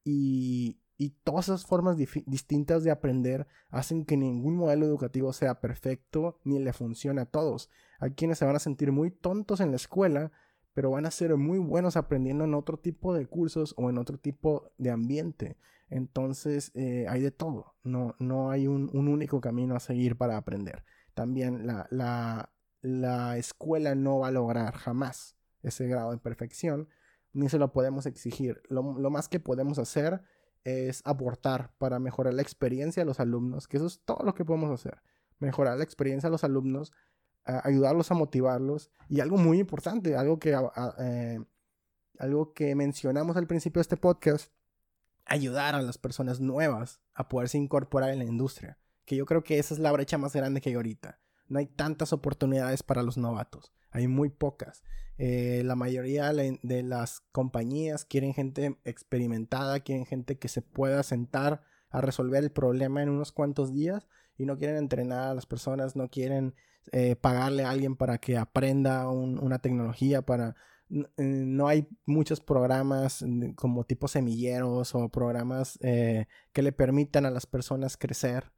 y, todas esas formas distintas de aprender hacen que ningún modelo educativo sea perfecto ni le funcione a todos. Hay quienes se van a sentir muy tontos en la escuela, pero van a ser muy buenos aprendiendo en otro tipo de cursos o en otro tipo de ambiente. Entonces, eh, hay de todo. No, no hay un, único camino a seguir para aprender. También la, la, escuela no va a lograr jamás ese grado de perfección, ni se lo podemos exigir. Lo, más que podemos hacer es aportar para mejorar la experiencia de los alumnos, que eso es todo lo que podemos hacer. Mejorar la experiencia de los alumnos, ayudarlos a motivarlos y algo muy importante, algo que, eh, algo que mencionamos al principio de este podcast, ayudar a las personas nuevas a poderse incorporar en la industria. Que yo creo que esa es la brecha más grande que hay ahorita. No hay tantas oportunidades para los novatos. Hay muy pocas. Eh, la mayoría de las compañías quieren gente experimentada, quieren gente que se pueda sentar a resolver el problema en unos cuantos días y no quieren entrenar a las personas, no quieren eh, pagarle a alguien para que aprenda una tecnología, para no hay muchos programas como tipo semilleros o programas eh, que le permitan a las personas crecer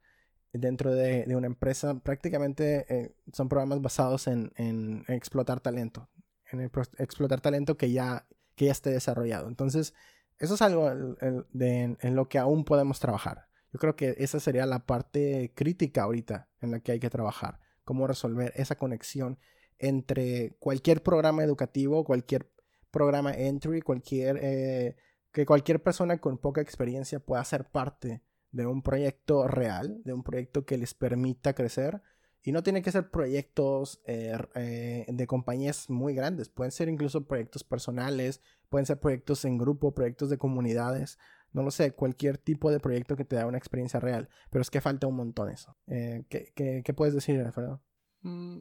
dentro de, una empresa. Prácticamente eh, son programas basados en, explotar talento, en explotar talento que ya, que ya esté desarrollado. Entonces, eso es algo en lo que aún podemos trabajar. Yo creo que esa sería la parte crítica ahorita en la que hay que trabajar. Cómo resolver esa conexión entre cualquier programa educativo, cualquier programa entry, cualquier, eh, que cualquier persona con poca experiencia pueda ser parte de un proyecto real, de un proyecto que les permita crecer. Y no tiene que ser proyectos eh, eh, de compañías muy grandes, pueden ser incluso proyectos personales, pueden ser proyectos en grupo, proyectos de comunidades, no lo sé, cualquier tipo de proyecto que te da una experiencia real. Pero es que falta un montón eso. ¿qué, qué, puedes decir, Alfredo? Mm,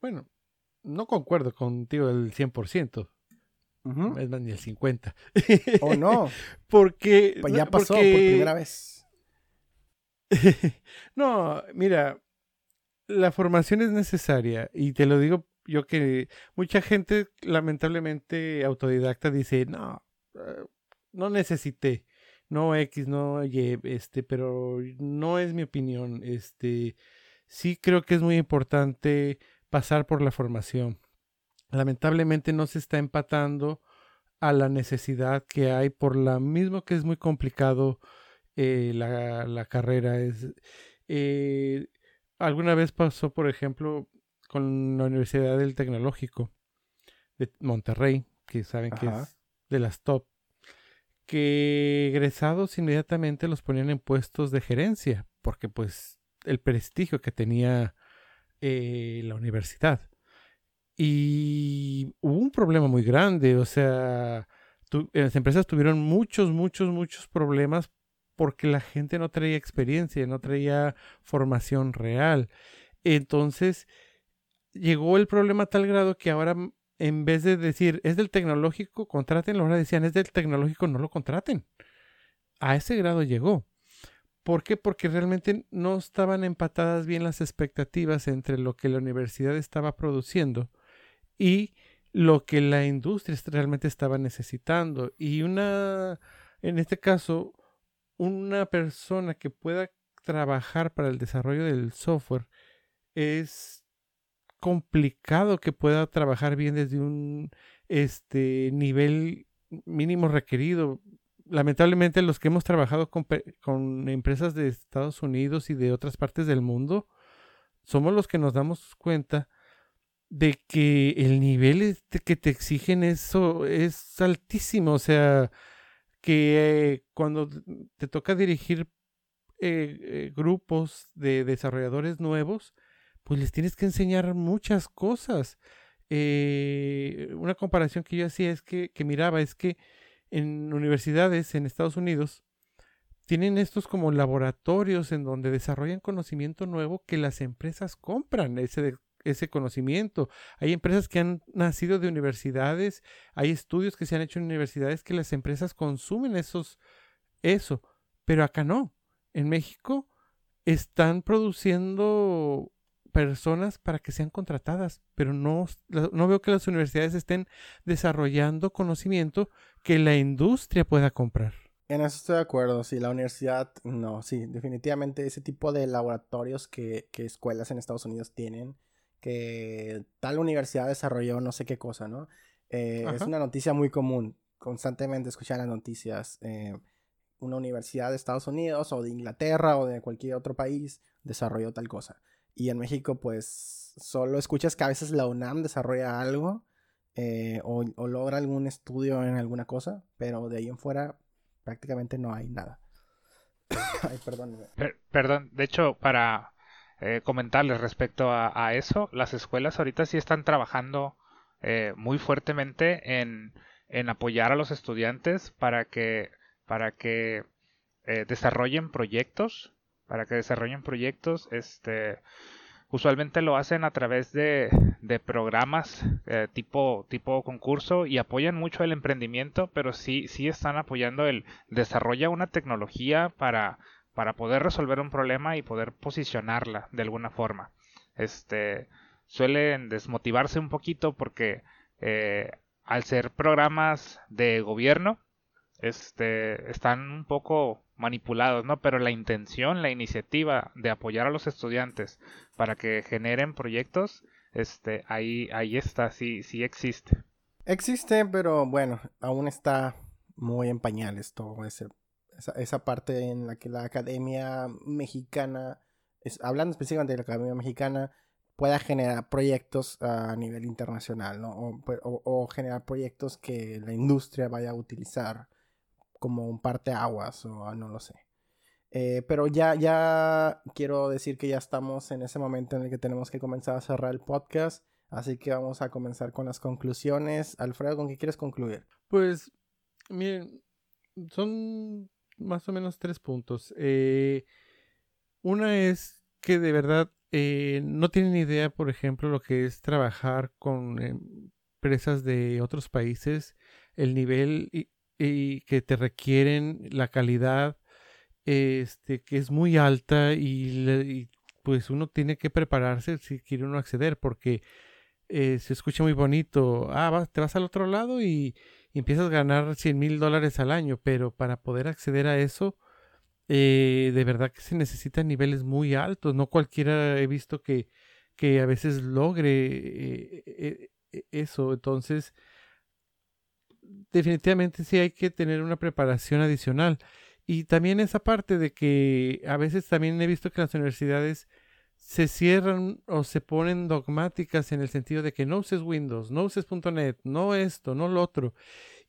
bueno, no concuerdo contigo el 100%. Es más, ni el 50. ¿O oh, no? porque... Pues ya pasó por primera vez. no, mira, la formación es necesaria y te lo digo yo que mucha gente lamentablemente autodidacta dice, no, eh, no necesité, no X, no Y, este, pero no es mi opinión, este, sí creo que es muy importante pasar por la formación. Lamentablemente no se está empatando a la necesidad que hay por la mismo que es muy complicado eh, la, carrera. Es, eh, alguna vez pasó, por ejemplo, con la Universidad del Tecnológico de Monterrey, que saben que es de las top, que egresados inmediatamente los ponían en puestos de gerencia, porque pues el prestigio que tenía eh, la universidad. Y hubo un problema muy grande, o sea, las empresas tuvieron muchos, muchos, muchos problemas porque la gente no traía experiencia, no traía formación real. Entonces, llegó el problema a tal grado que ahora, en vez de decir, es del tecnológico, contraten, ahora decían, es del tecnológico, no lo contraten. A ese grado llegó. ¿Por qué? Porque realmente no estaban empatadas bien las expectativas entre lo que la universidad estaba produciendo y lo que la industria realmente estaba necesitando. Y una, en este caso, una persona que pueda trabajar para el desarrollo del software es complicado que pueda trabajar bien desde un este nivel mínimo requerido lamentablemente los que hemos trabajado con, empresas de Estados Unidos y de otras partes del mundo, somos los que nos damos cuenta de que el nivel que te exigen eso es altísimo. O sea, que cuando te toca dirigir eh, eh, grupos de desarrolladores nuevos, pues les tienes que enseñar muchas cosas. Eh, una comparación que yo hacía es que, que miraba, es que en universidades en Estados Unidos tienen estos como laboratorios en donde desarrollan conocimiento nuevo que las empresas compran ese, ese conocimiento. Hay empresas que han nacido de universidades, hay estudios que se han hecho en universidades que las empresas consumen esos, eso, pero acá no. En México están produciendo personas para que sean contratadas, pero no, no veo que las universidades estén desarrollando conocimiento que la industria pueda comprar. En eso estoy de acuerdo, sí, la universidad, no, sí, definitivamente ese tipo de laboratorios que, que escuelas en Estados Unidos tienen, que tal universidad desarrolló no sé qué cosa, ¿no? Eh, es una noticia muy común. Constantemente escuchar las noticias. Eh, una universidad de Estados Unidos o de Inglaterra o de cualquier otro país desarrolló tal cosa. Y en México, pues, solo escuchas que a veces la UNAM desarrolla algo eh, o, logra algún estudio en alguna cosa, pero de ahí en fuera prácticamente no hay nada. Ay, perdón. perdón, de hecho, para eh, comentarles respecto a, eso, las escuelas ahorita sí están trabajando eh, muy fuertemente en, en apoyar a los estudiantes para que para que desarrollen proyectos, para que desarrollen proyectos, este, usualmente lo hacen a través de, de programas eh, tipo, tipo concurso y apoyan mucho el emprendimiento, pero sí, sí están apoyando el desarrolla una tecnología para, para poder resolver un problema y poder posicionarla de alguna forma. Este, suelen desmotivarse un poquito porque eh, al ser programas de gobierno, este, están un poco manipulados, ¿no? Pero la intención, la iniciativa de apoyar a los estudiantes para que generen proyectos, este, ahí, ahí está, sí, sí existe. Existe, pero bueno, aún está muy en pañales todo ese, esa, esa parte en la que la academia mexicana, es, hablando específicamente de la academia mexicana, pueda generar proyectos a nivel internacional, ¿no? O, o generar proyectos que la industria vaya a utilizar como un parteaguas o ah, no lo sé. Eh, pero ya, ya quiero decir que ya estamos en ese momento en el que tenemos que comenzar a cerrar el podcast. Así que vamos a comenzar con las conclusiones. Alfredo, ¿con qué quieres concluir? Pues, miren, son más o menos tres puntos. Eh, una es que de verdad eh, no tienen idea, por ejemplo, lo que es trabajar con empresas de otros países, el nivel y que te requieren la calidad este que es muy alta y, pues uno tiene que prepararse si quiere uno acceder porque eh, se escucha muy bonito ah te vas al otro lado y, empiezas a ganar 100 mil dólares al año pero para poder acceder a eso eh, de verdad que se necesitan niveles muy altos. No cualquiera he visto que que a veces logre eh, eso. Entonces definitivamente sí hay que tener una preparación adicional. Y también esa parte de que a veces también he visto que las universidades se cierran o se ponen dogmáticas en el sentido de que no uses Windows, no uses .NET, no esto, no lo otro.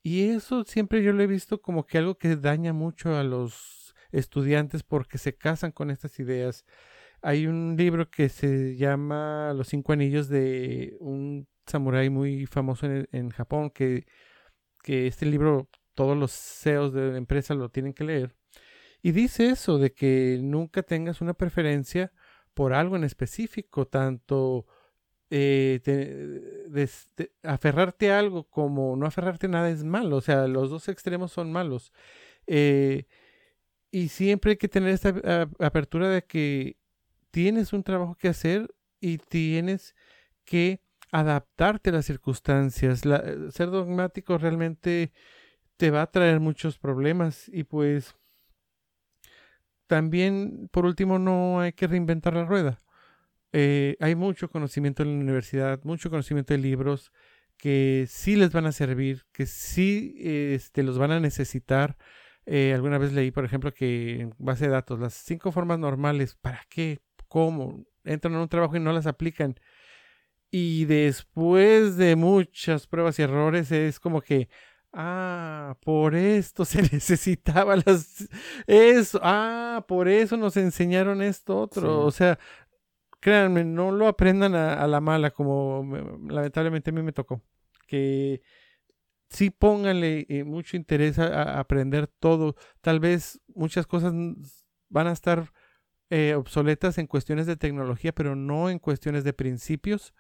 Y eso siempre yo lo he visto como que algo que daña mucho a los estudiantes porque se casan con estas ideas. Hay un libro que se llama Los cinco anillos de un samurái muy famoso en, en Japón que que este libro todos los CEOs de la empresa lo tienen que leer. Y dice eso, de que nunca tengas una preferencia por algo en específico, tanto eh, aferrarte a algo como no aferrarte a nada es malo, o sea, los dos extremos son malos. Eh, y siempre hay que tener esta apertura de que tienes un trabajo que hacer y tienes que adaptarte a las circunstancias. Eh, ser dogmático realmente te va a traer muchos problemas y pues también por último no hay que reinventar la rueda. Eh, hay mucho conocimiento en la universidad, mucho conocimiento de libros que sí les van a servir, que sí este, los van a necesitar. Eh, alguna vez leí, por ejemplo, que en base de datos, las cinco formas normales, ¿para qué? ¿Cómo? Entran en un trabajo y no las aplican. Y después de muchas pruebas y errores es como que, ah, por esto se necesitaba las... Eso, ah, por eso nos enseñaron esto otro. O sea, créanme, no lo aprendan a, la mala como lamentablemente a mí me tocó. Que sí pónganle eh, mucho interés a, aprender todo. Tal vez muchas cosas van a estar eh, obsoletas en cuestiones de tecnología, pero no en cuestiones de principios,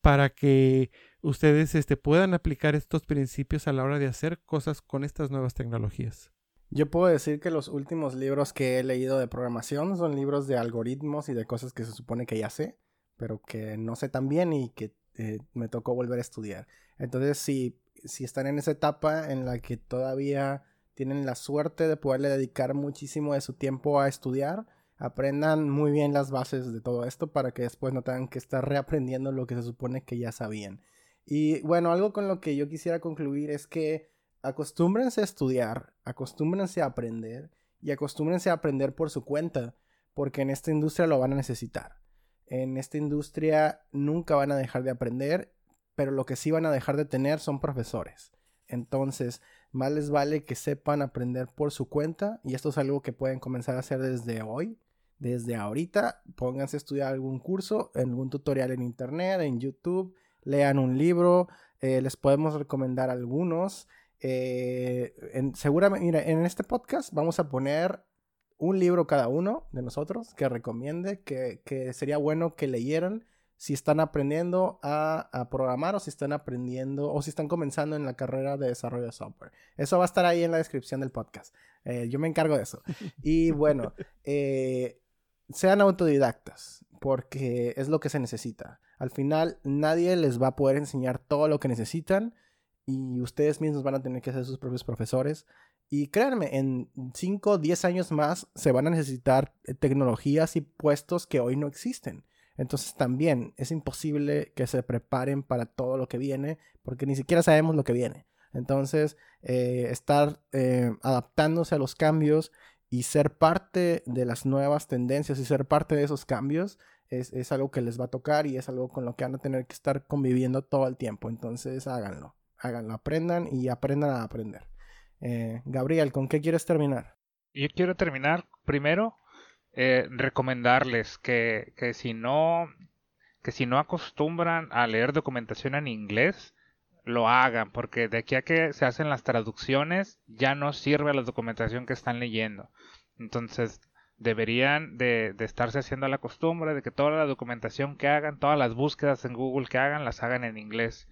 para que ustedes este, puedan aplicar estos principios a la hora de hacer cosas con estas nuevas tecnologías. Yo puedo decir que los últimos libros que he leído de programación son libros de algoritmos y de cosas que se supone que ya sé, pero que no sé tan bien y que eh, me tocó volver a estudiar. Entonces, si, si están en esa etapa en la que todavía tienen la suerte de poderle dedicar muchísimo de su tiempo a estudiar, aprendan muy bien las bases de todo esto para que después no tengan que estar reaprendiendo lo que se supone que ya sabían. Y bueno, algo con lo que yo quisiera concluir es que acostúmbrense a estudiar, acostúmbrense a aprender y acostúmbrense a aprender por su cuenta, porque en esta industria lo van a necesitar. En esta industria nunca van a dejar de aprender, pero lo que sí van a dejar de tener son profesores. Entonces, más les vale que sepan aprender por su cuenta y esto es algo que pueden comenzar a hacer desde hoy. Desde ahorita, pónganse a estudiar algún curso, algún tutorial en internet, en YouTube, lean un libro, eh, les podemos recomendar algunos. Eh, en, seguramente, mira, en este podcast vamos a poner un libro cada uno de nosotros que recomiende, que, que sería bueno que leyeran si están aprendiendo a, programar o si están aprendiendo o si están comenzando en la carrera de desarrollo de software. Eso va a estar ahí en la descripción del podcast. Eh, yo me encargo de eso. Y bueno, eh, sean autodidactas porque es lo que se necesita. Al final nadie les va a poder enseñar todo lo que necesitan y ustedes mismos van a tener que ser sus propios profesores. Y créanme, en 5 o 10 años más se van a necesitar eh, tecnologías y puestos que hoy no existen. Entonces también es imposible que se preparen para todo lo que viene porque ni siquiera sabemos lo que viene. Entonces, eh, estar eh, adaptándose a los cambios y ser parte de las nuevas tendencias y ser parte de esos cambios es, es, algo que les va a tocar y es algo con lo que van a tener que estar conviviendo todo el tiempo. Entonces, háganlo, háganlo, aprendan y aprendan a aprender. Eh, Gabriel, ¿con qué quieres terminar? Yo quiero terminar primero eh, recomendarles que, que, si no que si no acostumbran a leer documentación en inglés lo hagan porque de aquí a que se hacen las traducciones ya no sirve la documentación que están leyendo. Entonces deberían de, de, estarse haciendo la costumbre de que toda la documentación que hagan todas las búsquedas en Google que hagan las hagan en inglés.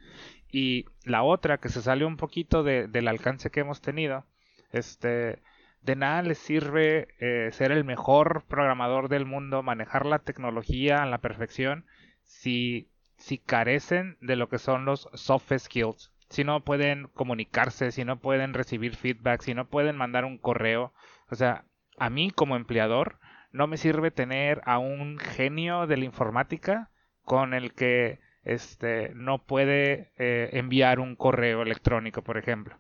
Y la otra que se sale un poquito de, del alcance que hemos tenido este de nada les sirve eh, ser el mejor programador del mundo, manejar la tecnología a la perfección, si, si carecen de lo que son los soft skills. Si no pueden comunicarse, si no pueden recibir feedback, si no pueden mandar un correo. O sea, a mí como empleador no me sirve tener a un genio de la informática con el que este, no puede eh, enviar un correo electrónico, por ejemplo.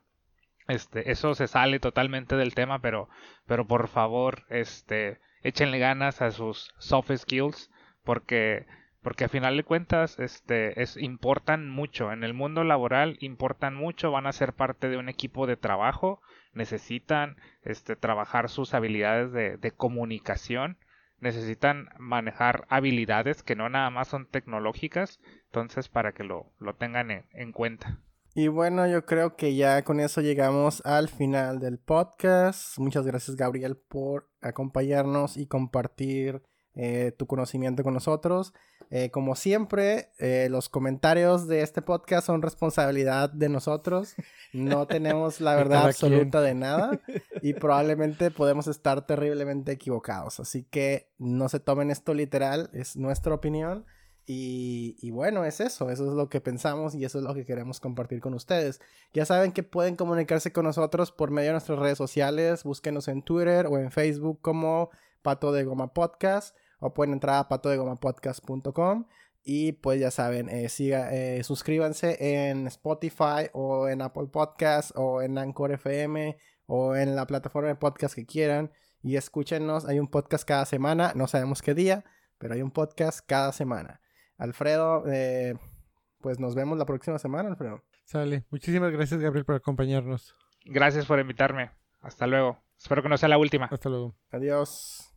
Este, eso se sale totalmente del tema, pero, pero por favor, este, échenle ganas a sus soft skills, porque, porque a final de cuentas, este, es, importan mucho. En el mundo laboral importan mucho, van a ser parte de un equipo de trabajo, necesitan, este, trabajar sus habilidades de, comunicación, necesitan manejar habilidades que no nada más son tecnológicas, entonces para que lo, lo tengan en cuenta. Y bueno, yo creo que ya con eso llegamos al final del podcast. Muchas gracias Gabriel por acompañarnos y compartir eh, tu conocimiento con nosotros. Eh, como siempre, eh, los comentarios de este podcast son responsabilidad de nosotros. No tenemos la verdad absoluta de nada y probablemente podemos estar terriblemente equivocados. Así que no se tomen esto literal, es nuestra opinión. Y, bueno, es eso, eso es lo que pensamos y eso es lo que queremos compartir con ustedes. Ya saben que pueden comunicarse con nosotros por medio de nuestras redes sociales, búsquenos en Twitter o en Facebook como Pato de Goma Podcast o pueden entrar a patodegomapodcast.com y pues ya saben, eh, siga, eh, suscríbanse en Spotify o en Apple Podcast o en Anchor FM o en la plataforma de podcast que quieran y escúchenos, hay un podcast cada semana, no sabemos qué día, pero hay un podcast cada semana. Alfredo, eh, pues nos vemos la próxima semana, Alfredo. Sale. Muchísimas gracias, Gabriel, por acompañarnos. Gracias por invitarme. Hasta luego. Espero que no sea la última. Hasta luego. Adiós.